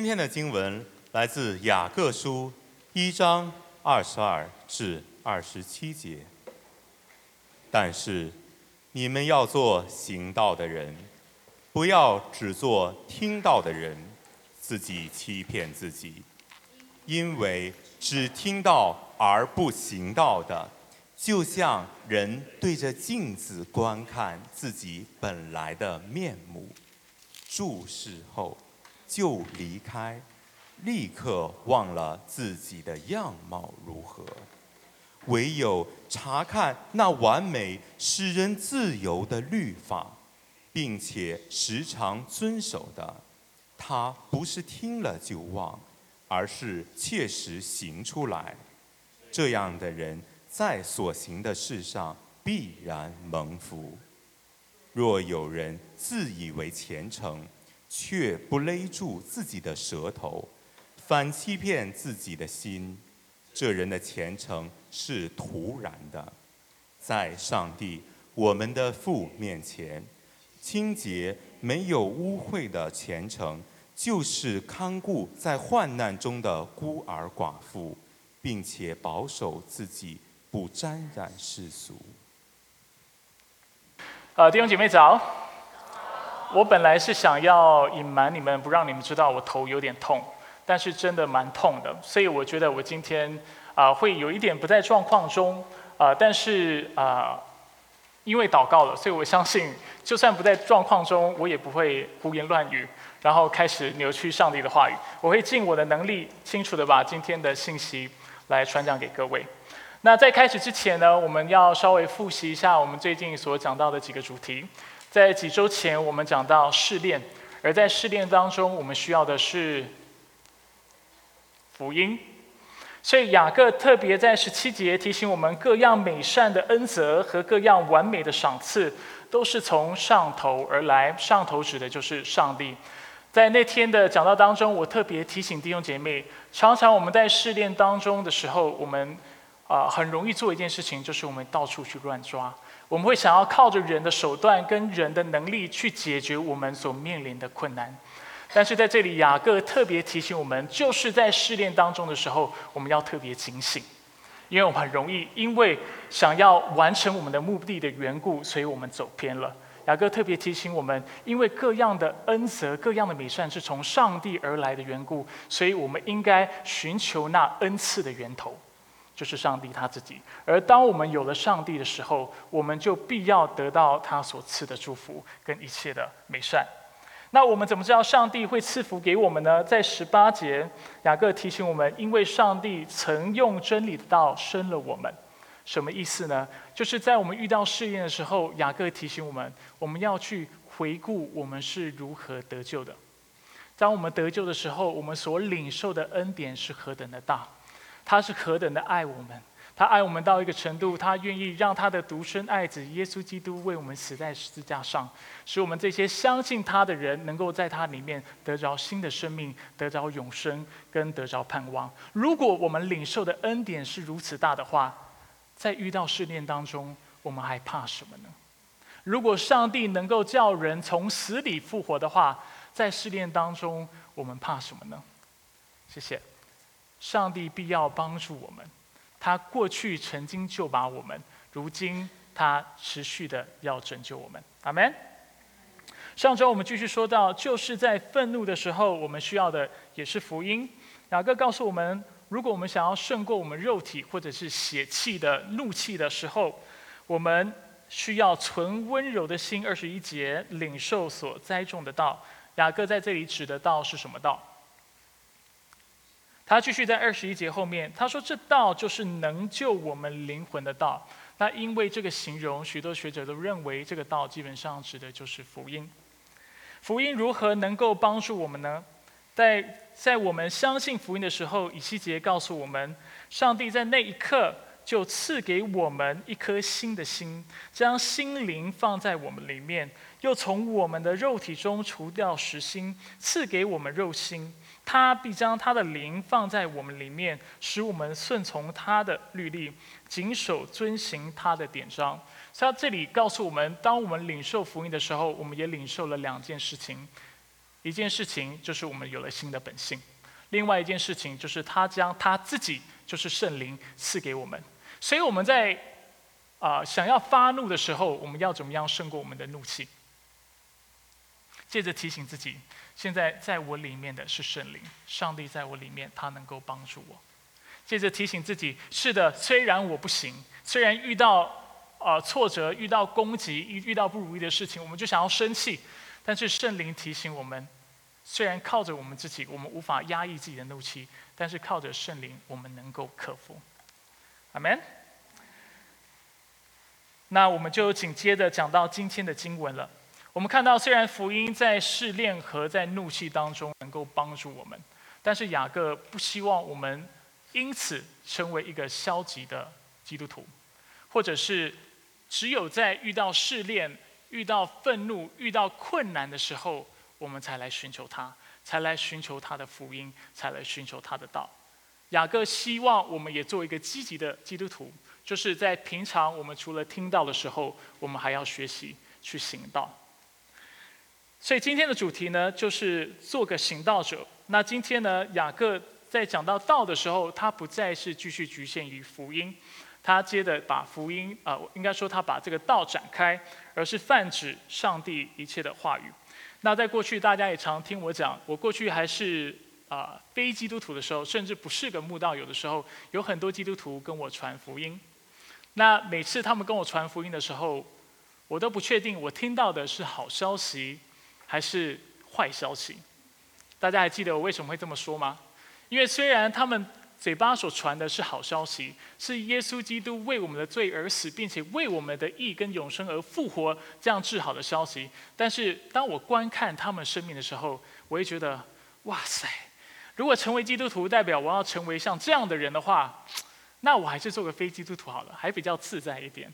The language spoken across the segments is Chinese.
今天的经文来自雅各书一章二十二至二十七节。但是，你们要做行道的人，不要只做听到的人，自己欺骗自己。因为只听到而不行道的，就像人对着镜子观看自己本来的面目，注视后就离开，立刻忘了自己的样貌如何。唯有查看那完美使人自由的律法，并且时常遵守的，他不是听了就忘，而是切实行出来。这样的人在所行的事上必然蒙福。若有人自以为虔诚，却不勒住自己的舌头，反欺骗自己的心，这人的虔诚。是突然的，在上帝我们的父面前，清洁没有污秽的虔诚，就是看顾在患难中的孤儿寡妇，并且保守自己不沾染世俗。呃，弟兄姐妹早。我本来是想要隐瞒你们，不让你们知道我头有点痛，但是真的蛮痛的，所以我觉得我今天。啊，会有一点不在状况中，啊，但是啊，因为祷告了，所以我相信，就算不在状况中，我也不会胡言乱语，然后开始扭曲上帝的话语。我会尽我的能力，清楚的把今天的信息来传讲给各位。那在开始之前呢，我们要稍微复习一下我们最近所讲到的几个主题。在几周前，我们讲到试炼，而在试炼当中，我们需要的是福音。所以雅各特别在十七节提醒我们，各样美善的恩泽和各样完美的赏赐，都是从上头而来。上头指的就是上帝。在那天的讲道当中，我特别提醒弟兄姐妹，常常我们在试炼当中的时候，我们啊很容易做一件事情，就是我们到处去乱抓。我们会想要靠着人的手段跟人的能力去解决我们所面临的困难。但是在这里，雅各特别提醒我们，就是在试炼当中的时候，我们要特别警醒，因为我们很容易因为想要完成我们的目的的缘故，所以我们走偏了。雅各特别提醒我们，因为各样的恩泽、各样的美善是从上帝而来的缘故，所以我们应该寻求那恩赐的源头，就是上帝他自己。而当我们有了上帝的时候，我们就必要得到他所赐的祝福跟一切的美善。那我们怎么知道上帝会赐福给我们呢？在十八节，雅各提醒我们，因为上帝曾用真理的道生了我们，什么意思呢？就是在我们遇到试验的时候，雅各提醒我们，我们要去回顾我们是如何得救的。当我们得救的时候，我们所领受的恩典是何等的大，他是何等的爱我们。他爱我们到一个程度，他愿意让他的独生爱子耶稣基督为我们死在十字架上，使我们这些相信他的人能够在他里面得着新的生命，得着永生，跟得着盼望。如果我们领受的恩典是如此大的话，在遇到试炼当中，我们还怕什么呢？如果上帝能够叫人从死里复活的话，在试炼当中，我们怕什么呢？谢谢，上帝必要帮助我们。他过去曾经就把我们，如今他持续的要拯救我们，阿门。上周我们继续说到，就是在愤怒的时候，我们需要的也是福音。雅各告诉我们，如果我们想要胜过我们肉体或者是血气的怒气的时候，我们需要存温柔的心。二十一节，领受所栽种的道。雅各在这里指的道是什么道？他继续在二十一节后面，他说：“这道就是能救我们灵魂的道。”那因为这个形容，许多学者都认为这个道基本上指的就是福音。福音如何能够帮助我们呢？在在我们相信福音的时候，以西结告诉我们，上帝在那一刻就赐给我们一颗新的心，将心灵放在我们里面，又从我们的肉体中除掉实心，赐给我们肉心。他必将他的灵放在我们里面，使我们顺从他的律例，谨守遵行他的典章。所以，这里告诉我们，当我们领受福音的时候，我们也领受了两件事情：一件事情就是我们有了新的本性，另外一件事情就是他将他自己就是圣灵赐给我们，所以我们在啊想要发怒的时候，我们要怎么样胜过我们的怒气？借着提醒自己，现在在我里面的是圣灵，上帝在我里面，他能够帮助我。借着提醒自己，是的，虽然我不行，虽然遇到啊挫折、遇到攻击、遇遇到不如意的事情，我们就想要生气。但是圣灵提醒我们，虽然靠着我们自己，我们无法压抑自己的怒气，但是靠着圣灵，我们能够克服。阿门。那我们就紧接着讲到今天的经文了。我们看到，虽然福音在试炼和在怒气当中能够帮助我们，但是雅各不希望我们因此成为一个消极的基督徒，或者是只有在遇到试炼。遇到愤怒、遇到困难的时候，我们才来寻求他，才来寻求他的福音，才来寻求他的道。雅各希望我们也做一个积极的基督徒，就是在平常我们除了听到的时候，我们还要学习去行道。所以今天的主题呢，就是做个行道者。那今天呢，雅各在讲到道的时候，他不再是继续局限于福音。他接着把福音啊，应该说他把这个道展开，而是泛指上帝一切的话语。那在过去，大家也常听我讲，我过去还是啊非基督徒的时候，甚至不是个慕道友的时候，有很多基督徒跟我传福音。那每次他们跟我传福音的时候，我都不确定我听到的是好消息还是坏消息。大家还记得我为什么会这么说吗？因为虽然他们。嘴巴所传的是好消息，是耶稣基督为我们的罪而死，并且为我们的义跟永生而复活，这样治好的消息。但是当我观看他们生命的时候，我会觉得，哇塞！如果成为基督徒代表我要成为像这样的人的话，那我还是做个非基督徒好了，还比较自在一点。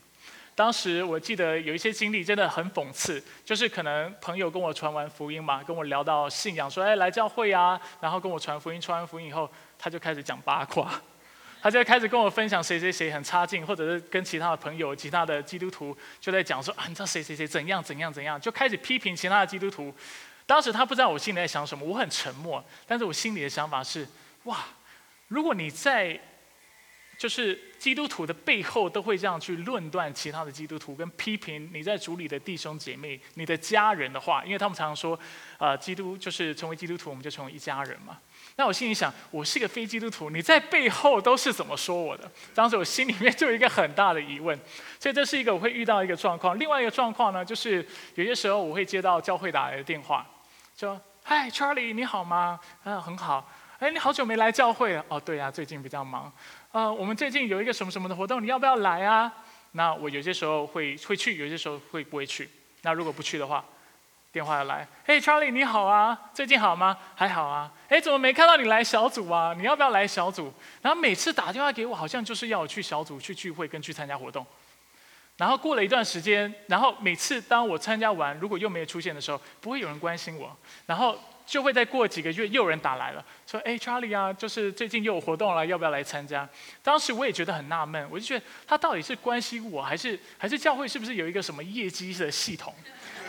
当时我记得有一些经历真的很讽刺，就是可能朋友跟我传完福音嘛，跟我聊到信仰，说哎来教会啊，然后跟我传福音，传完福音以后，他就开始讲八卦，他就开始跟我分享谁谁谁很差劲，或者是跟其他的朋友、其他的基督徒就在讲说啊，你知道谁谁谁怎样怎样怎样，就开始批评其他的基督徒。当时他不知道我心里在想什么，我很沉默，但是我心里的想法是哇，如果你在。就是基督徒的背后都会这样去论断其他的基督徒，跟批评你在主里的弟兄姐妹、你的家人的话，因为他们常常说，呃，基督就是成为基督徒，我们就成为一家人嘛。那我心里想，我是个非基督徒，你在背后都是怎么说我的？当时我心里面就有一个很大的疑问，所以这是一个我会遇到一个状况。另外一个状况呢，就是有些时候我会接到教会打来的电话，说：“嗨，Charlie，你好吗？啊，很好。哎，你好久没来教会了。哦，对呀，最近比较忙。”啊，我们最近有一个什么什么的活动，你要不要来啊？那我有些时候会会去，有些时候会不会去。那如果不去的话，电话要来，嘿，Charlie，你好啊，最近好吗？还好啊。哎，怎么没看到你来小组啊？你要不要来小组？然后每次打电话给我，好像就是要我去小组去聚会跟去参加活动。然后过了一段时间，然后每次当我参加完，如果又没有出现的时候，不会有人关心我。然后。就会再过几个月，又有人打来了，说：“哎，Charlie 啊，就是最近又有活动了，要不要来参加？”当时我也觉得很纳闷，我就觉得他到底是关心我还是还是教会是不是有一个什么业绩的系统？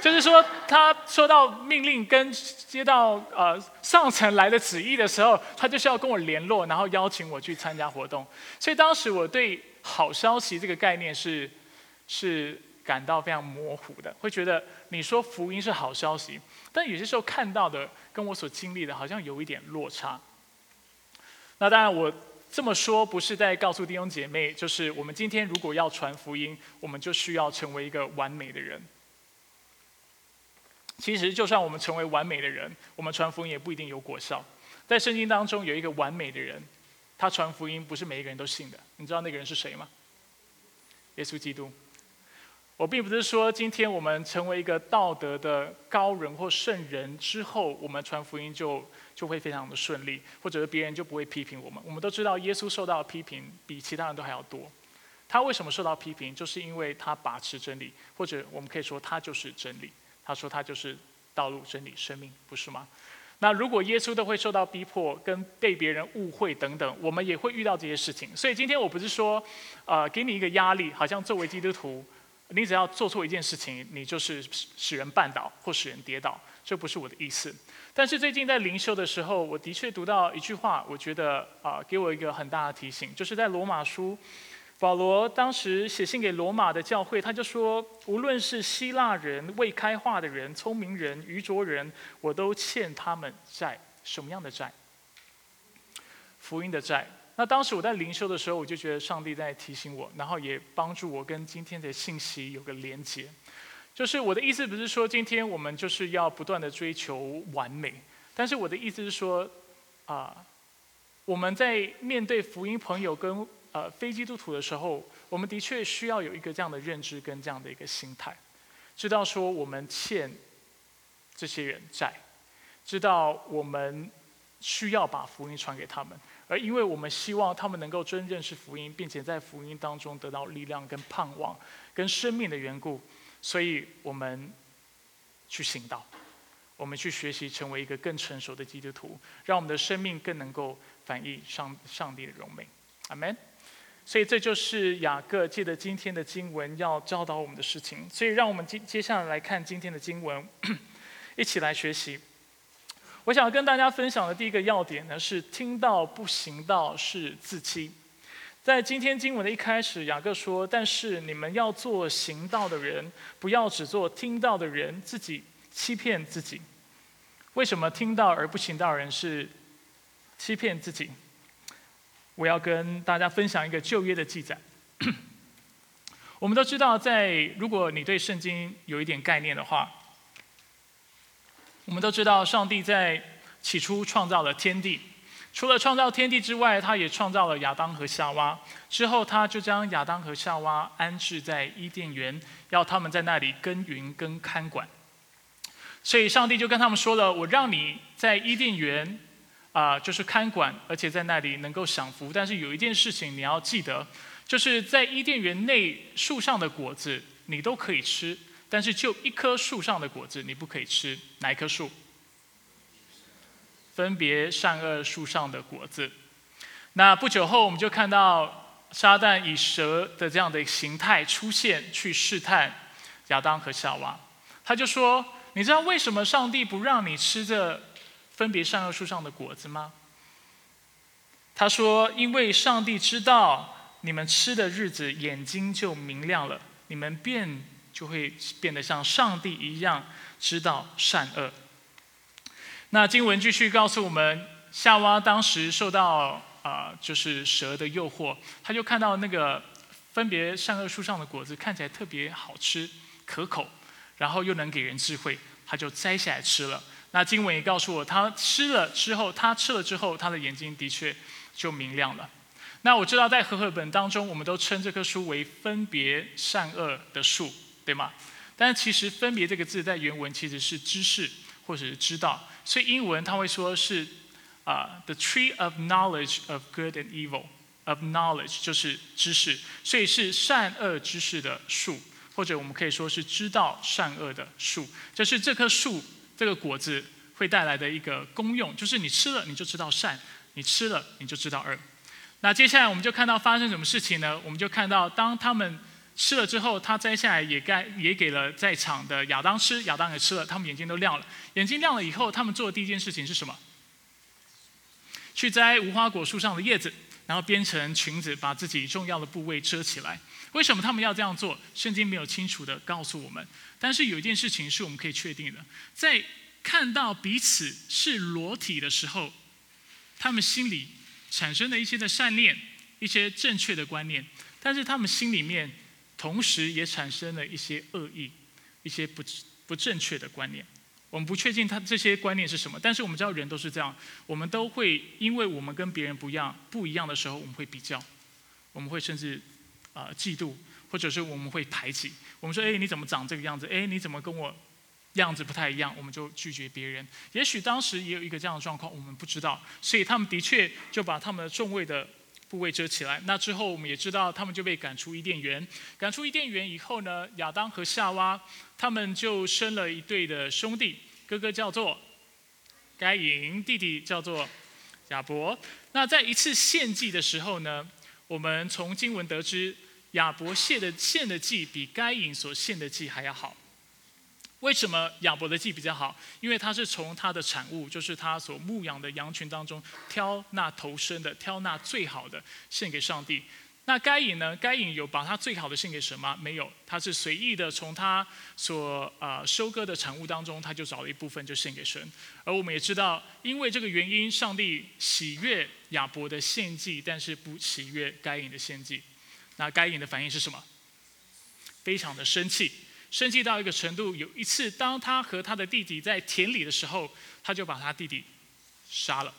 就是说他收到命令跟接到呃上层来的旨意的时候，他就是要跟我联络，然后邀请我去参加活动。所以当时我对好消息这个概念是是感到非常模糊的，会觉得你说福音是好消息，但有些时候看到的。跟我所经历的好像有一点落差。那当然，我这么说不是在告诉弟兄姐妹，就是我们今天如果要传福音，我们就需要成为一个完美的人。其实，就算我们成为完美的人，我们传福音也不一定有果效。在圣经当中有一个完美的人，他传福音不是每一个人都信的。你知道那个人是谁吗？耶稣基督。我并不是说今天我们成为一个道德的高人或圣人之后，我们传福音就就会非常的顺利，或者是别人就不会批评我们。我们都知道耶稣受到的批评比其他人都还要多。他为什么受到批评？就是因为他把持真理，或者我们可以说他就是真理。他说他就是道路、真理、生命，不是吗？那如果耶稣都会受到逼迫，跟被别人误会等等，我们也会遇到这些事情。所以今天我不是说，呃，给你一个压力，好像作为基督徒。你只要做错一件事情，你就是使人绊倒或使人跌倒，这不是我的意思。但是最近在灵修的时候，我的确读到一句话，我觉得啊，给我一个很大的提醒，就是在罗马书，保罗当时写信给罗马的教会，他就说，无论是希腊人、未开化的人、聪明人、愚拙人，我都欠他们债。什么样的债？福音的债。那当时我在灵修的时候，我就觉得上帝在提醒我，然后也帮助我跟今天的信息有个连接。就是我的意思不是说今天我们就是要不断的追求完美，但是我的意思是说，啊，我们在面对福音朋友跟呃非基督徒的时候，我们的确需要有一个这样的认知跟这样的一个心态，知道说我们欠这些人债，知道我们需要把福音传给他们。而因为我们希望他们能够真认识福音，并且在福音当中得到力量、跟盼望、跟生命的缘故，所以我们去行道，我们去学习成为一个更成熟的基督徒，让我们的生命更能够反映上上帝的荣美。阿门。所以这就是雅各借着今天的经文要教导我们的事情。所以让我们接接下来来看今天的经文，一起来学习。我想跟大家分享的第一个要点呢，是听到不行道是自欺。在今天经文的一开始，雅各说：“但是你们要做行道的人，不要只做听到的人，自己欺骗自己。”为什么听到而不行道人是欺骗自己？我要跟大家分享一个旧约的记载。我们都知道，在如果你对圣经有一点概念的话。我们都知道，上帝在起初创造了天地。除了创造天地之外，他也创造了亚当和夏娃。之后，他就将亚当和夏娃安置在伊甸园，要他们在那里耕耘跟看管。所以，上帝就跟他们说了：“我让你在伊甸园啊，就是看管，而且在那里能够享福。但是有一件事情你要记得，就是在伊甸园内树上的果子，你都可以吃。”但是就一棵树上的果子，你不可以吃。哪一棵树？分别善恶树上的果子。那不久后，我们就看到撒旦以蛇的这样的形态出现，去试探亚当和夏娃。他就说：“你知道为什么上帝不让你吃这分别善恶树上的果子吗？”他说：“因为上帝知道你们吃的日子，眼睛就明亮了，你们便。”就会变得像上帝一样知道善恶。那经文继续告诉我们，夏娃当时受到啊，就是蛇的诱惑，他就看到那个分别善恶树上的果子看起来特别好吃、可口，然后又能给人智慧，他就摘下来吃了。那经文也告诉我，他吃了之后，他吃了之后，他的眼睛的确就明亮了。那我知道在和合本当中，我们都称这棵树为分别善恶的树。对吗？但其实“分别”这个字在原文其实是知识或者是知道，所以英文它会说是啊，the tree of knowledge of good and evil of knowledge 就是知识，所以是善恶知识的树，或者我们可以说是知道善恶的树。就是这棵树这个果子会带来的一个功用，就是你吃了你就知道善，你吃了你就知道恶。那接下来我们就看到发生什么事情呢？我们就看到当他们。吃了之后，他摘下来也该也给了在场的亚当吃，亚当也吃了，他们眼睛都亮了。眼睛亮了以后，他们做的第一件事情是什么？去摘无花果树上的叶子，然后编成裙子，把自己重要的部位遮起来。为什么他们要这样做？圣经没有清楚的告诉我们。但是有一件事情是我们可以确定的，在看到彼此是裸体的时候，他们心里产生了一些的善念，一些正确的观念，但是他们心里面。同时也产生了一些恶意、一些不不正确的观念。我们不确定他这些观念是什么，但是我们知道人都是这样，我们都会因为我们跟别人不一样、不一样的时候，我们会比较，我们会甚至啊嫉妒，或者是我们会排挤。我们说：“哎，你怎么长这个样子？哎，你怎么跟我样子不太一样？”我们就拒绝别人。也许当时也有一个这样的状况，我们不知道，所以他们的确就把他们的众位的。部位遮起来。那之后，我们也知道，他们就被赶出伊甸园。赶出伊甸园以后呢，亚当和夏娃他们就生了一对的兄弟，哥哥叫做该隐，弟弟叫做亚伯。那在一次献祭的时候呢，我们从经文得知，亚伯献的献的祭比该隐所献的祭还要好。为什么亚伯的祭比较好？因为他是从他的产物，就是他所牧养的羊群当中挑那头生的，挑那最好的献给上帝。那该隐呢？该隐有把他最好的献给神吗？没有，他是随意的从他所呃收割的产物当中，他就找了一部分就献给神。而我们也知道，因为这个原因，上帝喜悦亚伯的献祭，但是不喜悦该隐的献祭。那该隐的反应是什么？非常的生气，生气到一个程度。有一次，当他和他的弟弟在田里的时候，他就把他弟弟杀了。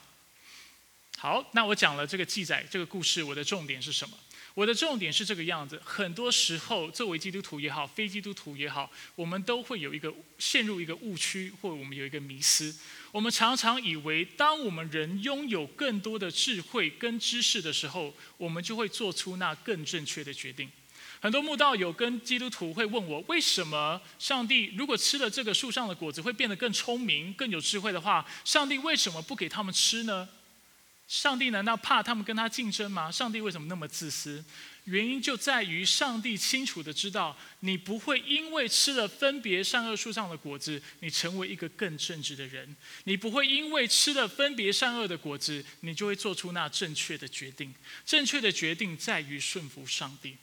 好，那我讲了这个记载，这个故事，我的重点是什么？我的重点是这个样子，很多时候作为基督徒也好，非基督徒也好，我们都会有一个陷入一个误区，或我们有一个迷思。我们常常以为，当我们人拥有更多的智慧跟知识的时候，我们就会做出那更正确的决定。很多慕道友跟基督徒会问我，为什么上帝如果吃了这个树上的果子会变得更聪明、更有智慧的话，上帝为什么不给他们吃呢？上帝难道怕他们跟他竞争吗？上帝为什么那么自私？原因就在于上帝清楚的知道，你不会因为吃了分别善恶树上的果子，你成为一个更正直的人；你不会因为吃了分别善恶的果子，你就会做出那正确的决定。正确的决定在于顺服上帝，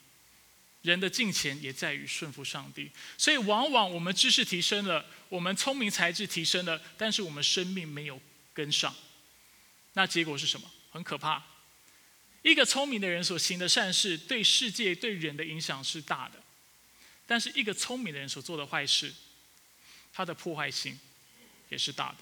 人的金钱也在于顺服上帝。所以，往往我们知识提升了，我们聪明才智提升了，但是我们生命没有跟上。那结果是什么？很可怕。一个聪明的人所行的善事，对世界、对人的影响是大的；但是一个聪明的人所做的坏事，他的破坏性也是大的。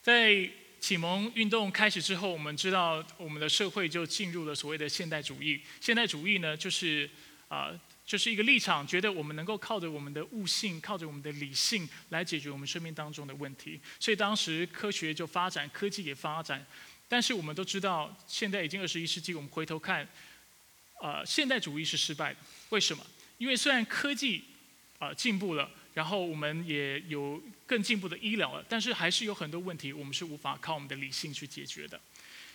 在启蒙运动开始之后，我们知道我们的社会就进入了所谓的现代主义。现代主义呢，就是啊。就是一个立场，觉得我们能够靠着我们的悟性，靠着我们的理性来解决我们生命当中的问题。所以当时科学就发展，科技也发展。但是我们都知道，现在已经二十一世纪，我们回头看，呃，现代主义是失败的。为什么？因为虽然科技啊进步了，然后我们也有更进步的医疗了，但是还是有很多问题，我们是无法靠我们的理性去解决的。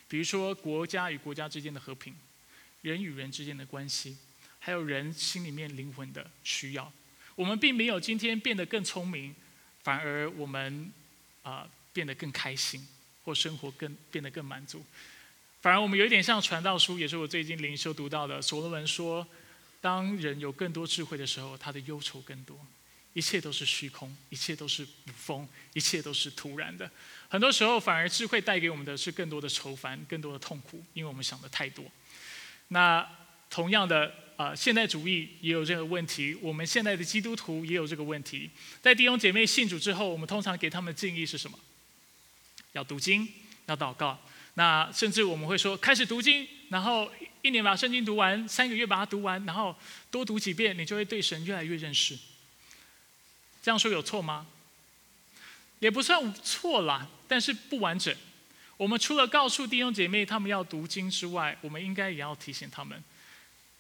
比如说国家与国家之间的和平，人与人之间的关系。还有人心里面灵魂的需要，我们并没有今天变得更聪明，反而我们啊变得更开心，或生活更变得更满足。反而我们有一点像传道书，也是我最近灵修读到的。所罗门说，当人有更多智慧的时候，他的忧愁更多，一切都是虚空，一切都是无风，一切都是突然的。很多时候，反而智慧带给我们的是更多的愁烦，更多的痛苦，因为我们想的太多。那同样的。啊，现代主义也有这个问题，我们现在的基督徒也有这个问题。在弟兄姐妹信主之后，我们通常给他们的建议是什么？要读经，要祷告。那甚至我们会说，开始读经，然后一年把圣经读完，三个月把它读完，然后多读几遍，你就会对神越来越认识。这样说有错吗？也不算错啦，但是不完整。我们除了告诉弟兄姐妹他们要读经之外，我们应该也要提醒他们。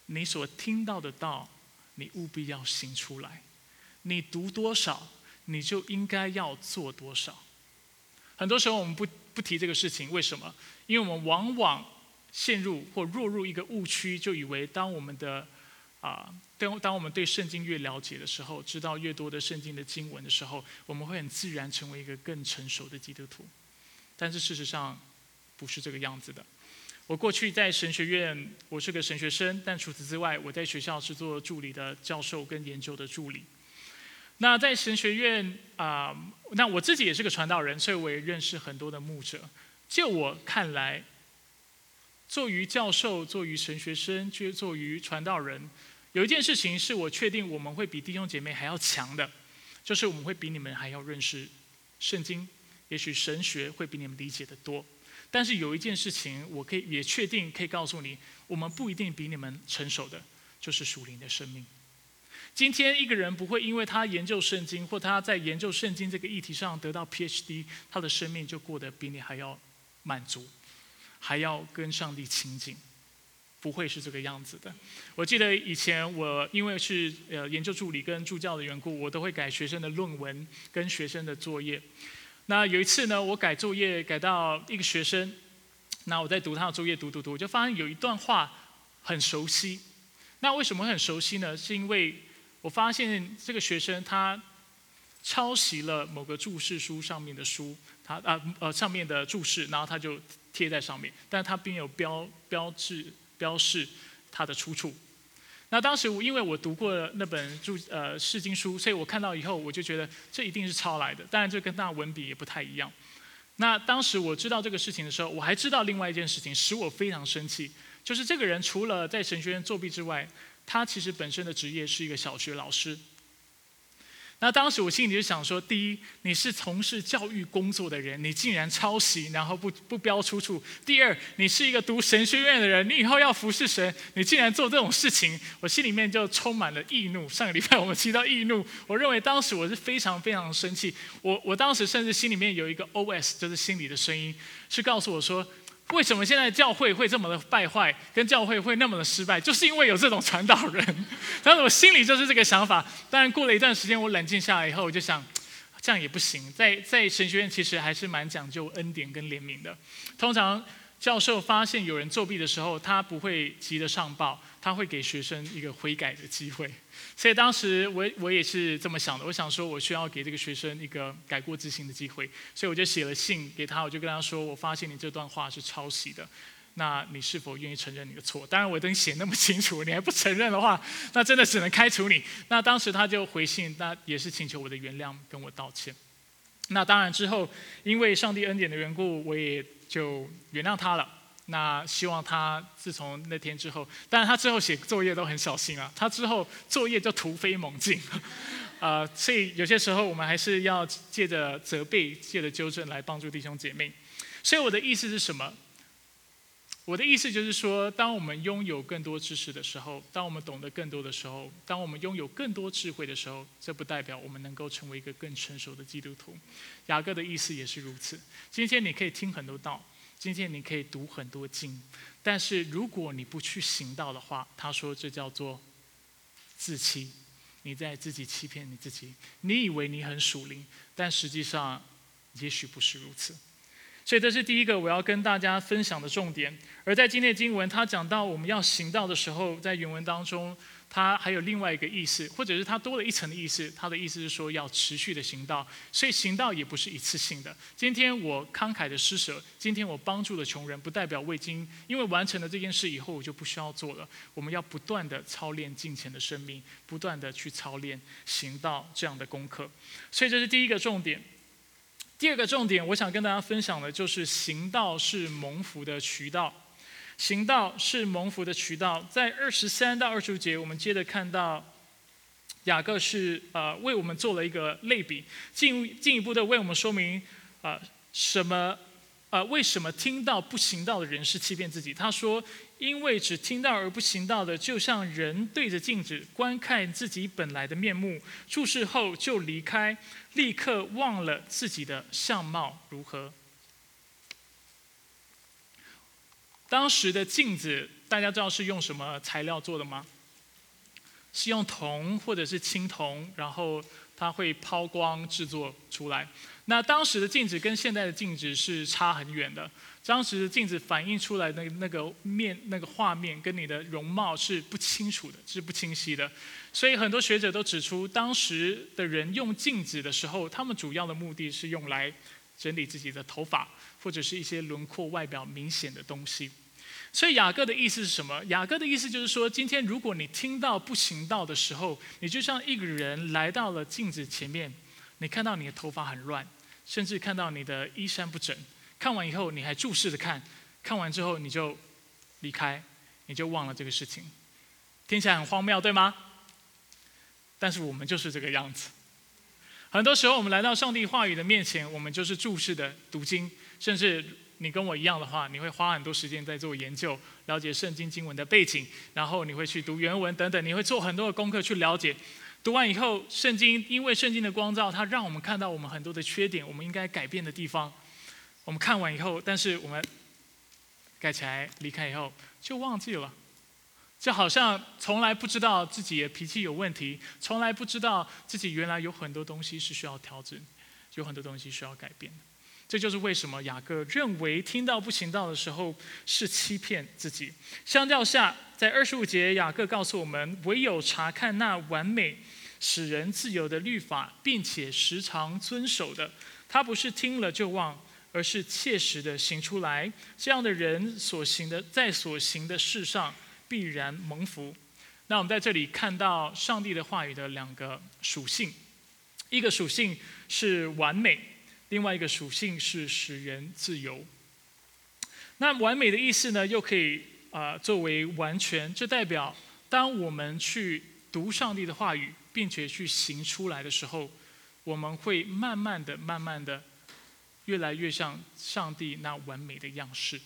你所听到的道，你务必要行出来。你读多少，你就应该要做多少。很多时候我们不不提这个事情，为什么？因为我们往往陷入或落入一个误区，就以为当我们的啊，当当我们对圣经越了解的时候，知道越多的圣经的经文的时候，我们会很自然成为一个更成熟的基督徒。但是事实上，不是这个样子的。我过去在神学院，我是个神学生，但除此之外，我在学校是做助理的教授跟研究的助理。那在神学院啊，那我自己也是个传道人，所以我也认识很多的牧者。就我看来，做于教授、做于神学生、就做于传道人，有一件事情是我确定我们会比弟兄姐妹还要强的，就是我们会比你们还要认识圣经，也许神学会比你们理解的多。但是有一件事情，我可以也确定可以告诉你，我们不一定比你们成熟的，就是属灵的生命。今天一个人不会因为他研究圣经，或他在研究圣经这个议题上得到 PhD，他的生命就过得比你还要满足，还要跟上帝亲近，不会是这个样子的。我记得以前我因为是呃研究助理跟助教的缘故，我都会改学生的论文跟学生的作业。那有一次呢，我改作业改到一个学生，那我在读他的作业，读读读，我就发现有一段话很熟悉。那为什么很熟悉呢？是因为我发现这个学生他抄袭了某个注释书上面的书，他啊呃上面的注释，然后他就贴在上面，但他并没有标标志标示它的出处。那当时我因为我读过那本注呃释经书，所以我看到以后我就觉得这一定是抄来的，当然这跟那文笔也不太一样。那当时我知道这个事情的时候，我还知道另外一件事情使我非常生气，就是这个人除了在神学院作弊之外，他其实本身的职业是一个小学老师。那当时我心里就想说：第一，你是从事教育工作的人，你竟然抄袭，然后不不标出处；第二，你是一个读神学院的人，你以后要服侍神，你竟然做这种事情，我心里面就充满了易怒。上个礼拜我们提到易怒，我认为当时我是非常非常生气。我我当时甚至心里面有一个 OS，就是心里的声音，是告诉我说。为什么现在教会会这么的败坏，跟教会会那么的失败，就是因为有这种传道人。然后我心里就是这个想法。当然过了一段时间，我冷静下来以后，我就想，这样也不行。在 在神学院其实还是蛮讲究恩典跟怜悯的。通常教授发现有人作弊的时候，他不会急着上报，他会给学生一个悔改的机会。所以当时我我也是这么想的，我想说我需要给这个学生一个改过自新的机会，所以我就写了信给他，我就跟他说，我发现你这段话是抄袭的，那你是否愿意承认你的错？当然我等写那么清楚，你还不承认的话，那真的只能开除你。那当时他就回信，那也是请求我的原谅，跟我道歉。那当然之后，因为上帝恩典的缘故，我也就原谅他了。那希望他自从那天之后，当然他之后写作业都很小心啊。他之后作业就突飞猛进，啊，所以有些时候我们还是要借着责备、借着纠正来帮助弟兄姐妹。所以我的意思是什么？我的意思就是说，当我们拥有更多知识的时候，当我们懂得更多的时候，当我们拥有更多智慧的时候，这不代表我们能够成为一个更成熟的基督徒。雅各的意思也是如此。今天你可以听很多道。今天你可以读很多经，但是如果你不去行道的话，他说这叫做自欺，你在自己欺骗你自己。你以为你很属灵，但实际上也许不是如此。所以这是第一个我要跟大家分享的重点。而在今天的经文，他讲到我们要行道的时候，在原文当中。它还有另外一个意思，或者是它多了一层的意思。它的意思是说要持续的行道，所以行道也不是一次性的。今天我慷慨的施舍，今天我帮助了穷人，不代表未经因为完成了这件事以后我就不需要做了。我们要不断的操练金钱的生命，不断的去操练行道这样的功课。所以这是第一个重点。第二个重点，我想跟大家分享的就是行道是蒙福的渠道。行道是蒙福的渠道，在二十三到二十五节，我们接着看到雅各是呃为我们做了一个类比，进进一步的为我们说明啊什么啊为什么听到不行道的人是欺骗自己？他说，因为只听到而不行道的，就像人对着镜子观看自己本来的面目，注视后就离开，立刻忘了自己的相貌如何。当时的镜子，大家知道是用什么材料做的吗？是用铜或者是青铜，然后它会抛光制作出来。那当时的镜子跟现在的镜子是差很远的。当时的镜子反映出来的那个面、那个画面跟你的容貌是不清楚的，是不清晰的。所以很多学者都指出，当时的人用镜子的时候，他们主要的目的是用来整理自己的头发，或者是一些轮廓外表明显的东西。所以雅各的意思是什么？雅各的意思就是说，今天如果你听到不行道的时候，你就像一个人来到了镜子前面，你看到你的头发很乱，甚至看到你的衣衫不整，看完以后你还注视着看，看完之后你就离开，你就忘了这个事情，听起来很荒谬，对吗？但是我们就是这个样子。很多时候我们来到上帝话语的面前，我们就是注视的读经，甚至。你跟我一样的话，你会花很多时间在做研究，了解圣经经文的背景，然后你会去读原文等等，你会做很多的功课去了解。读完以后，圣经因为圣经的光照，它让我们看到我们很多的缺点，我们应该改变的地方。我们看完以后，但是我们盖起来离开以后就忘记了，就好像从来不知道自己的脾气有问题，从来不知道自己原来有很多东西是需要调整，有很多东西需要改变。这就是为什么雅各认为听到不行道的时候是欺骗自己。相较下，在二十五节，雅各告诉我们，唯有查看那完美使人自由的律法，并且时常遵守的，他不是听了就忘，而是切实的行出来。这样的人所行的，在所行的事上必然蒙福。那我们在这里看到上帝的话语的两个属性，一个属性是完美。另外一个属性是使人自由。那完美的意思呢，又可以啊作为完全，这代表当我们去读上帝的话语，并且去行出来的时候，我们会慢慢的、慢慢的，越来越像上帝那完美的样式。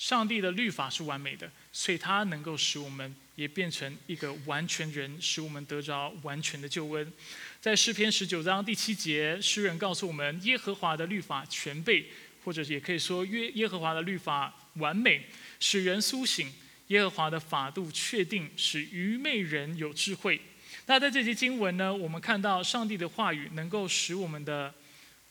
上帝的律法是完美的，所以它能够使我们也变成一个完全人，使我们得着完全的救恩。在诗篇十九章第七节，诗人告诉我们：耶和华的律法全备，或者也可以说约耶和华的律法完美，使人苏醒；耶和华的法度确定，使愚昧人有智慧。那在这些经文呢，我们看到上帝的话语能够使我们的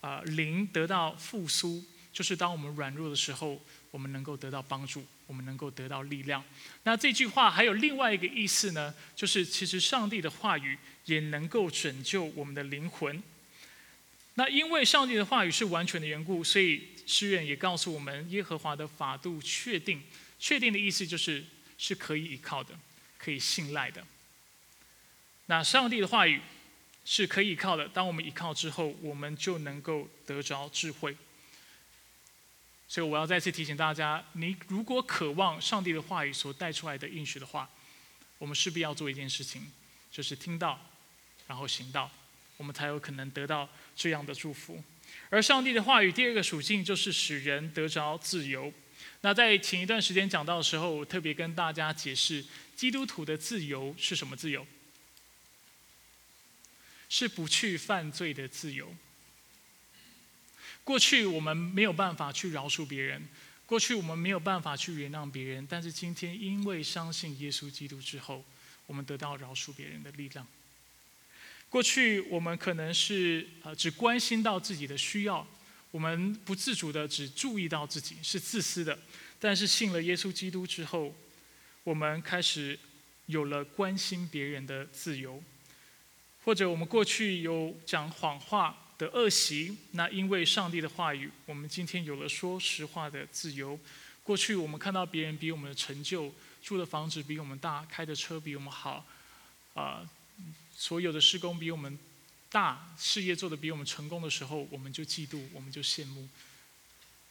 啊灵得到复苏，就是当我们软弱的时候。我们能够得到帮助，我们能够得到力量。那这句话还有另外一个意思呢，就是其实上帝的话语也能够拯救我们的灵魂。那因为上帝的话语是完全的缘故，所以诗人也告诉我们，耶和华的法度确定。确定的意思就是是可以依靠的，可以信赖的。那上帝的话语是可以依靠的，当我们依靠之后，我们就能够得着智慧。所以我要再次提醒大家：，你如果渴望上帝的话语所带出来的应许的话，我们势必要做一件事情，就是听到，然后行道，我们才有可能得到这样的祝福。而上帝的话语第二个属性就是使人得着自由。那在前一段时间讲到的时候，我特别跟大家解释，基督徒的自由是什么自由？是不去犯罪的自由。过去我们没有办法去饶恕别人，过去我们没有办法去原谅别人，但是今天因为相信耶稣基督之后，我们得到饶恕别人的力量。过去我们可能是呃只关心到自己的需要，我们不自主的只注意到自己是自私的，但是信了耶稣基督之后，我们开始有了关心别人的自由，或者我们过去有讲谎话。的恶习，那因为上帝的话语，我们今天有了说实话的自由。过去我们看到别人比我们的成就，住的房子比我们大，开的车比我们好，啊，所有的施工比我们大，事业做得比我们成功的时候，我们就嫉妒，我们就羡慕。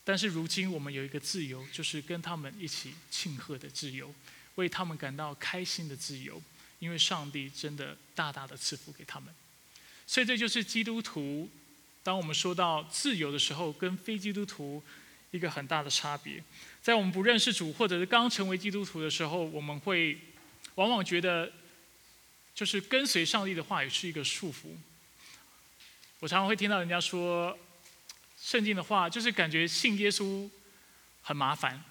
但是如今我们有一个自由，就是跟他们一起庆贺的自由，为他们感到开心的自由，因为上帝真的大大的赐福给他们。所以这就是基督徒，当我们说到自由的时候，跟非基督徒一个很大的差别。在我们不认识主，或者是刚成为基督徒的时候，我们会往往觉得，就是跟随上帝的话语是一个束缚。我常常会听到人家说，圣经的话就是感觉信耶稣很麻烦，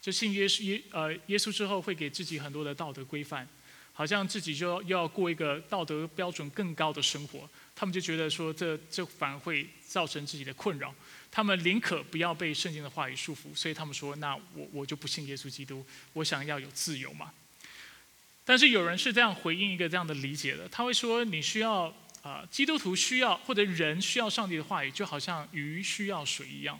就信耶稣耶呃耶稣之后会给自己很多的道德规范。好像自己就要要过一个道德标准更高的生活，他们就觉得说这这反而会造成自己的困扰，他们宁可不要被圣经的话语束缚，所以他们说那我我就不信耶稣基督，我想要有自由嘛。但是有人是这样回应一个这样的理解的，他会说你需要啊基督徒需要或者人需要上帝的话语，就好像鱼需要水一样。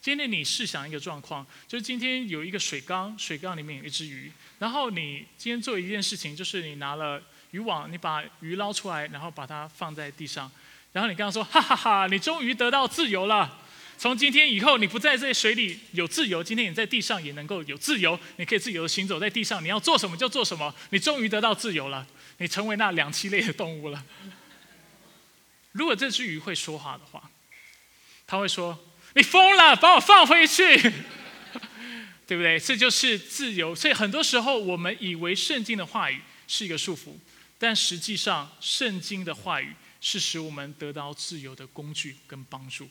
今天你试想一个状况，就是今天有一个水缸，水缸里面有一只鱼，然后你今天做一件事情，就是你拿了渔网，你把鱼捞出来，然后把它放在地上，然后你刚刚说，哈哈哈，你终于得到自由了。从今天以后，你不在这水里有自由，今天你在地上也能够有自由，你可以自由的行走在地上，你要做什么就做什么，你终于得到自由了，你成为那两栖类的动物了。如果这只鱼会说话的话，他会说。你疯了，把我放回去，对不对？这就是自由。所以很多时候，我们以为圣经的话语是一个束缚，但实际上，圣经的话语是使我们得到自由的工具跟帮助。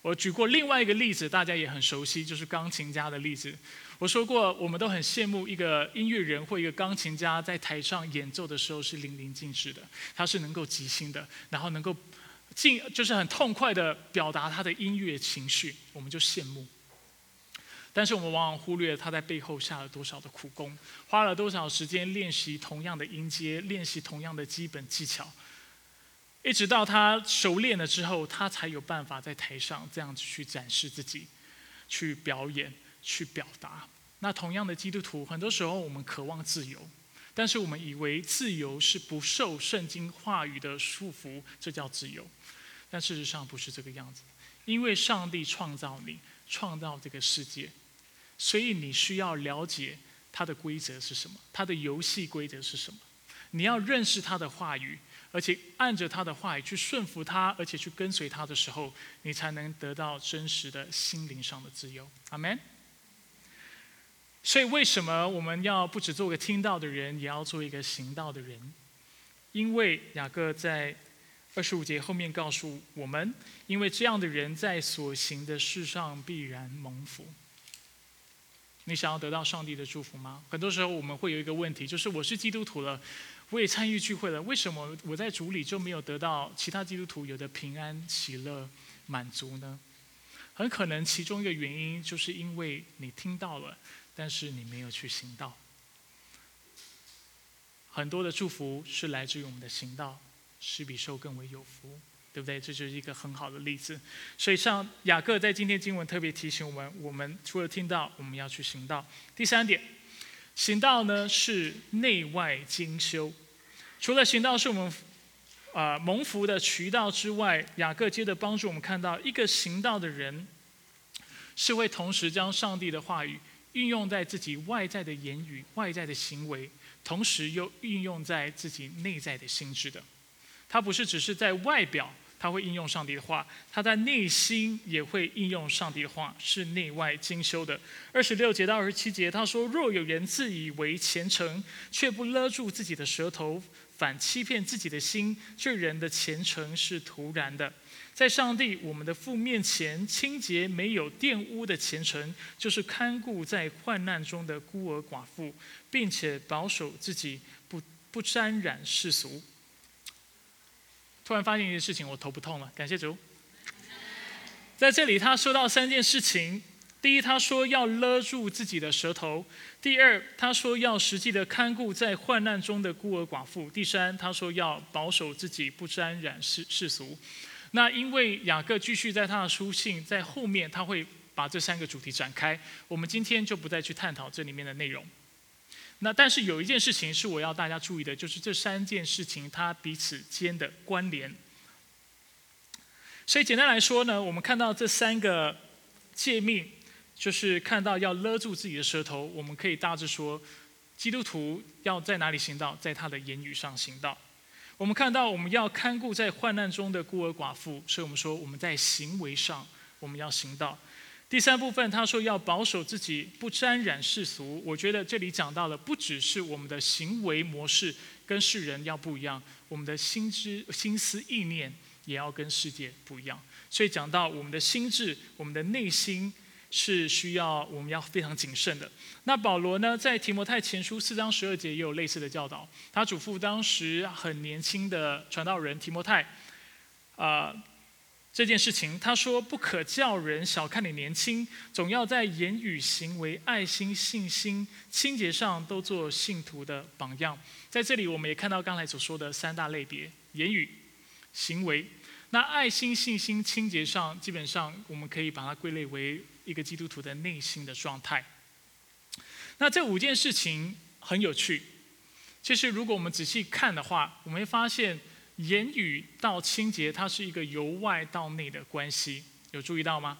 我举过另外一个例子，大家也很熟悉，就是钢琴家的例子。我说过，我们都很羡慕一个音乐人或一个钢琴家在台上演奏的时候是淋漓尽致的，他是能够即兴的，然后能够。尽就是很痛快的表达他的音乐情绪，我们就羡慕。但是我们往往忽略他在背后下了多少的苦功，花了多少时间练习同样的音阶，练习同样的基本技巧，一直到他熟练了之后，他才有办法在台上这样子去展示自己，去表演，去表达。那同样的基督徒，很多时候我们渴望自由，但是我们以为自由是不受圣经话语的束缚，这叫自由。但事实上不是这个样子，因为上帝创造你，创造这个世界。所以你需要了解它的规则是什么，它的游戏规则是什么。你要认识他的话语，而且按着他的话语去顺服他，而且去跟随他的时候，你才能得到真实的心灵上的自由。阿门。所以为什么我们要不只做个听到的人，也要做一个行道的人？因为雅各在二十五节后面告诉我们，因为这样的人在所行的事上必然蒙福。你想要得到上帝的祝福吗？很多时候我们会有一个问题，就是我是基督徒了，我也参与聚会了，为什么我在主里就没有得到其他基督徒有的平安、喜乐、满足呢？很可能其中一个原因，就是因为你听到了，但是你没有去行道。很多的祝福是来自于我们的行道，是比受更为有福。对不对？这就是一个很好的例子。所以，像雅各在今天经文特别提醒我们：，我们除了听到，我们要去行道。第三点，行道呢是内外精修。除了行道是我们啊蒙福的渠道之外，雅各接着帮助我们看到，一个行道的人是会同时将上帝的话语运用在自己外在的言语、外在的行为，同时又运用在自己内在的心智的。他不是只是在外表。他会应用上帝的话，他在内心也会应用上帝的话，是内外精修的。二十六节到二十七节，他说：“若有人自以为虔诚，却不勒住自己的舌头，反欺骗自己的心，这人的虔诚是徒然的。在上帝我们的父面前，清洁没有玷污的虔诚，就是看顾在患难中的孤儿寡妇，并且保守自己不不沾染世俗。”突然发现一件事情，我头不痛了。感谢主。在这里，他说到三件事情：第一，他说要勒住自己的舌头；第二，他说要实际的看顾在患难中的孤儿寡妇；第三，他说要保守自己不沾染世世俗。那因为雅各继续在他的书信在后面，他会把这三个主题展开。我们今天就不再去探讨这里面的内容。那但是有一件事情是我要大家注意的，就是这三件事情它彼此间的关联。所以简单来说呢，我们看到这三个诫命，就是看到要勒住自己的舌头。我们可以大致说，基督徒要在哪里行道，在他的言语上行道。我们看到我们要看顾在患难中的孤儿寡妇，所以我们说我们在行为上我们要行道。第三部分，他说要保守自己不沾染世俗。我觉得这里讲到了，不只是我们的行为模式跟世人要不一样，我们的心知、心思、意念也要跟世界不一样。所以讲到我们的心智、我们的内心是需要我们要非常谨慎的。那保罗呢，在提摩太前书四章十二节也有类似的教导，他嘱咐当时很年轻的传道人提摩太，啊。这件事情，他说不可叫人小看你年轻，总要在言语、行为、爱心、信心、清洁上都做信徒的榜样。在这里，我们也看到刚才所说的三大类别：言语、行为。那爱心、信心、清洁上，基本上我们可以把它归类为一个基督徒的内心的状态。那这五件事情很有趣。其实，如果我们仔细看的话，我们会发现。言语到清洁，它是一个由外到内的关系，有注意到吗？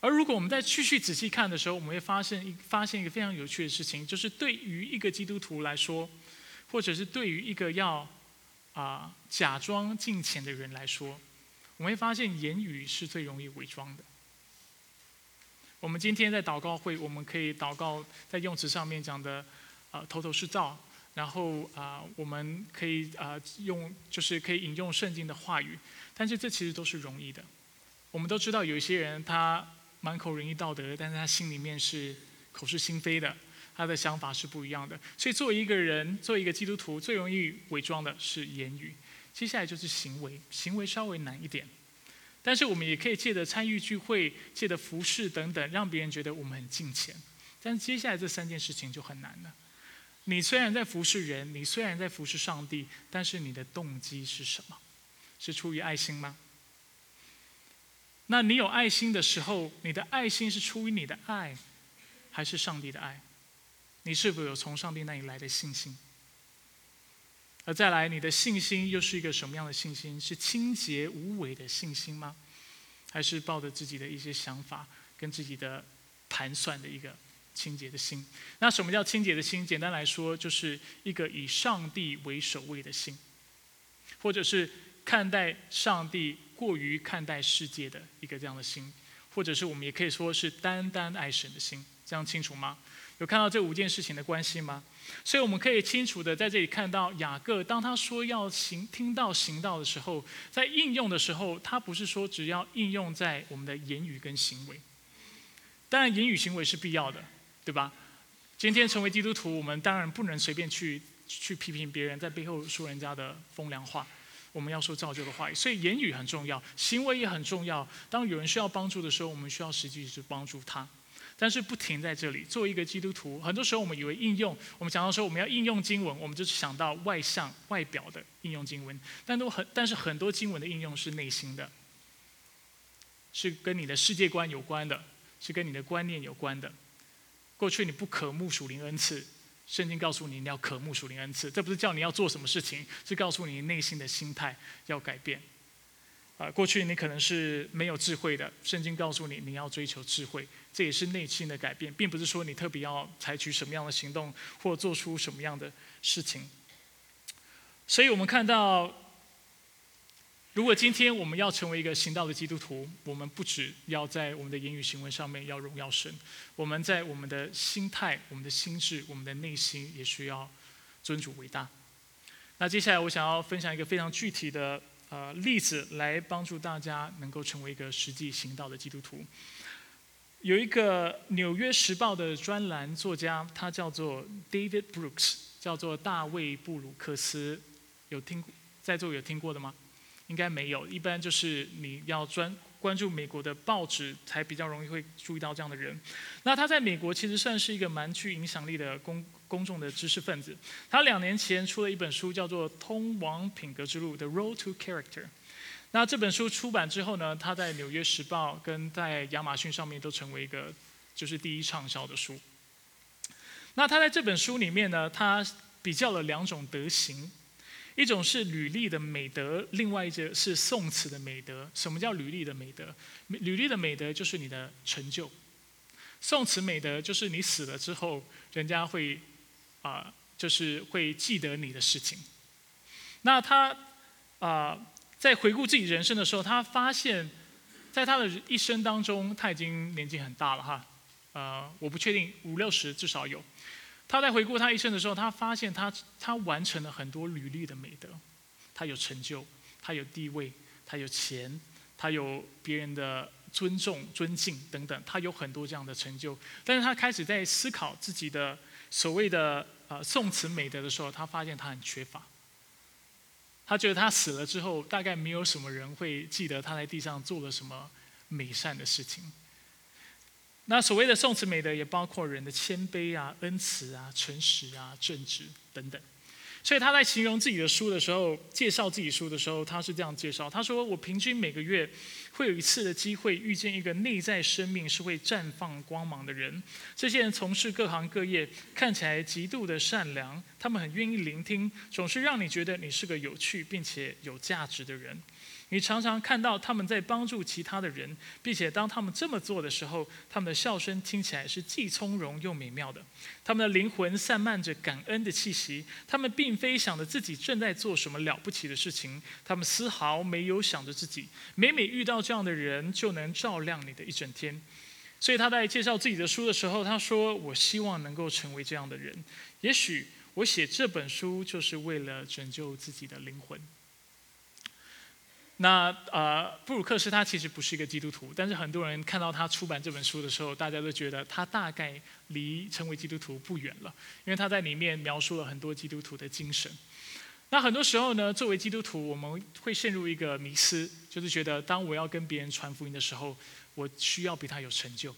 而如果我们再继续仔细看的时候，我们会发现一发现一个非常有趣的事情，就是对于一个基督徒来说，或者是对于一个要啊假装敬虔的人来说，我们会发现言语是最容易伪装的。我们今天在祷告会，我们可以祷告在用词上面讲的啊头头是道。然后啊，我们可以啊用，就是可以引用圣经的话语，但是这其实都是容易的。我们都知道有一些人他满口仁义道德，但是他心里面是口是心非的，他的想法是不一样的。所以作为一个人，作为一个基督徒，最容易伪装的是言语。接下来就是行为，行为稍微难一点，但是我们也可以借着参与聚会、借着服饰等等，让别人觉得我们很敬虔。但是接下来这三件事情就很难了。你虽然在服侍人，你虽然在服侍上帝，但是你的动机是什么？是出于爱心吗？那你有爱心的时候，你的爱心是出于你的爱，还是上帝的爱？你是否有从上帝那里来的信心？而再来，你的信心又是一个什么样的信心？是清洁无伪的信心吗？还是抱着自己的一些想法跟自己的盘算的一个清洁的心？那什么叫清洁的心？简单来说，就是一个以上帝为首位的心，或者是看待上帝过于看待世界的一个这样的心，或者是我们也可以说是单单爱神的心。这样清楚吗？有看到这五件事情的关系吗？所以我们可以清楚的在这里看到雅各，当他说要行听到行道的时候，在应用的时候，他不是说只要应用在我们的言语跟行为。当然，言语行为是必要的，对吧？今天成为基督徒，我们当然不能随便去去批评别人，在背后说人家的风凉话。我们要说造就的话语，所以言语很重要，行为也很重要。当有人需要帮助的时候，我们需要实际去帮助他。但是不停在这里。作为一个基督徒，很多时候我们以为应用，我们讲到说我们要应用经文，我们就想到外向、外表的应用经文。但都很，但是很多经文的应用是内心的，是跟你的世界观有关的，是跟你的观念有关的。过去你不渴慕属灵恩赐，圣经告诉你你要渴慕属灵恩赐，这不是叫你要做什么事情，是告诉你内心的心态要改变。啊，过去你可能是没有智慧的，圣经告诉你你要追求智慧。这也是内心的改变，并不是说你特别要采取什么样的行动或做出什么样的事情。所以我们看到，如果今天我们要成为一个行道的基督徒，我们不只要在我们的言语行为上面要荣耀神，我们在我们的心态、我们的心智、我们的内心也需要尊主伟大。那接下来我想要分享一个非常具体的呃例子，来帮助大家能够成为一个实际行道的基督徒。有一个《纽约时报》的专栏作家，他叫做 David Brooks，叫做大卫·布鲁克斯。有听在座有听过的吗？应该没有。一般就是你要专关注美国的报纸，才比较容易会注意到这样的人。那他在美国其实算是一个蛮具影响力的公公众的知识分子。他两年前出了一本书，叫做《通往品格之路》（The Road to Character）。那这本书出版之后呢，他在《纽约时报》跟在亚马逊上面都成为一个就是第一畅销的书。那他在这本书里面呢，他比较了两种德行，一种是履历的美德，另外一个是宋词的美德。什么叫履历的美德？履历的美德就是你的成就，宋词美德就是你死了之后，人家会啊，就是会记得你的事情。那他啊。在回顾自己人生的时候，他发现，在他的一生当中，他已经年纪很大了哈，呃，我不确定五六十至少有。他在回顾他一生的时候，他发现他他完成了很多履历的美德，他有成就，他有地位，他有钱，他有别人的尊重、尊敬等等，他有很多这样的成就。但是他开始在思考自己的所谓的呃宋词美德的时候，他发现他很缺乏。他觉得他死了之后，大概没有什么人会记得他在地上做了什么美善的事情。那所谓的宋词美德，也包括人的谦卑啊、恩慈啊、诚实啊、正直等等。所以他在形容自己的书的时候，介绍自己书的时候，他是这样介绍：他说，我平均每个月会有一次的机会遇见一个内在生命是会绽放光芒的人。这些人从事各行各业，看起来极度的善良，他们很愿意聆听，总是让你觉得你是个有趣并且有价值的人。你常常看到他们在帮助其他的人，并且当他们这么做的时候，他们的笑声听起来是既从容又美妙的。他们的灵魂散漫着感恩的气息。他们并非想着自己正在做什么了不起的事情，他们丝毫没有想着自己。每每遇到这样的人，就能照亮你的一整天。所以他在介绍自己的书的时候，他说：“我希望能够成为这样的人。也许我写这本书就是为了拯救自己的灵魂。”那呃，布鲁克斯他其实不是一个基督徒，但是很多人看到他出版这本书的时候，大家都觉得他大概离成为基督徒不远了，因为他在里面描述了很多基督徒的精神。那很多时候呢，作为基督徒，我们会陷入一个迷思，就是觉得当我要跟别人传福音的时候，我需要比他有成就，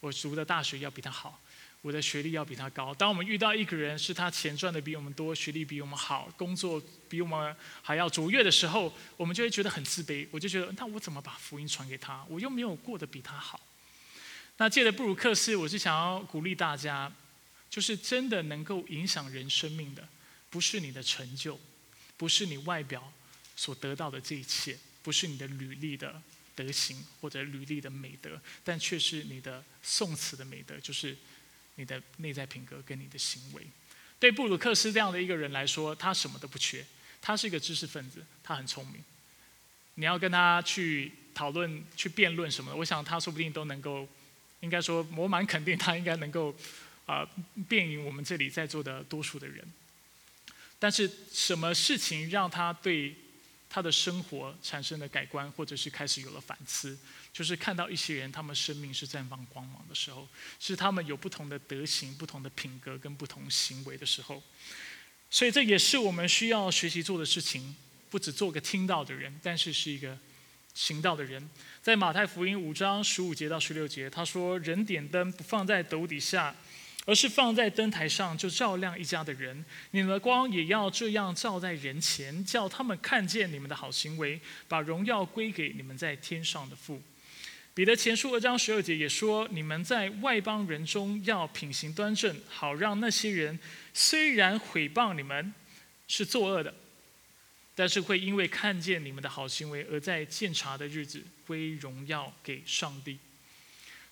我读的大学要比他好，我的学历要比他高。当我们遇到一个人是他钱赚的比我们多，学历比我们好，工作比我们还要卓越的时候，我们就会觉得很自卑。我就觉得，那我怎么把福音传给他？我又没有过得比他好。那借着布鲁克斯，我是想要鼓励大家，就是真的能够影响人生命的，不是你的成就，不是你外表所得到的这一切，不是你的履历的德行或者履历的美德，但却是你的宋词的美德，就是你的内在品格跟你的行为。对布鲁克斯这样的一个人来说，他什么都不缺，他是一个知识分子，他很聪明。你要跟他去讨论、去辩论什么的，我想他说不定都能够。应该说，我蛮肯定他应该能够，啊，辩赢我们这里在座的多数的人。但是，什么事情让他对他的生活产生了改观，或者是开始有了反思？就是看到一些人，他们生命是绽放光芒的时候，是他们有不同的德行、不同的品格跟不同行为的时候。所以，这也是我们需要学习做的事情，不只做个听到的人，但是是一个。行道的人，在马太福音五章十五节到十六节，他说：“人点灯不放在斗底下，而是放在灯台上，就照亮一家的人。你们的光也要这样照在人前，叫他们看见你们的好行为，把荣耀归给你们在天上的父。”彼得前书二章十二节也说：“你们在外邦人中要品行端正，好让那些人虽然毁谤你们，是作恶的。”但是会因为看见你们的好行为，而在鉴察的日子归荣耀给上帝。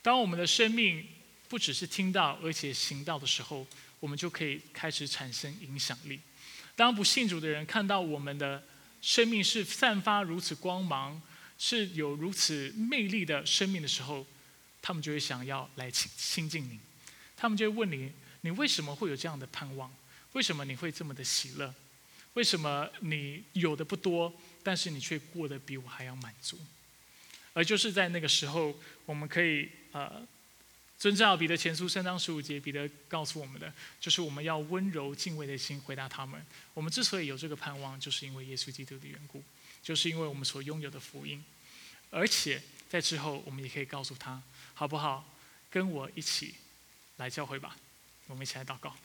当我们的生命不只是听到，而且行道的时候，我们就可以开始产生影响力。当不信主的人看到我们的生命是散发如此光芒，是有如此魅力的生命的时候，他们就会想要来亲亲近你。他们就会问你：你为什么会有这样的盼望？为什么你会这么的喜乐？为什么你有的不多，但是你却过得比我还要满足？而就是在那个时候，我们可以呃，遵照彼得前书三章十五节，彼得告诉我们的，就是我们要温柔敬畏的心回答他们。我们之所以有这个盼望，就是因为耶稣基督的缘故，就是因为我们所拥有的福音。而且在之后，我们也可以告诉他，好不好？跟我一起来教会吧。我们一起来祷告。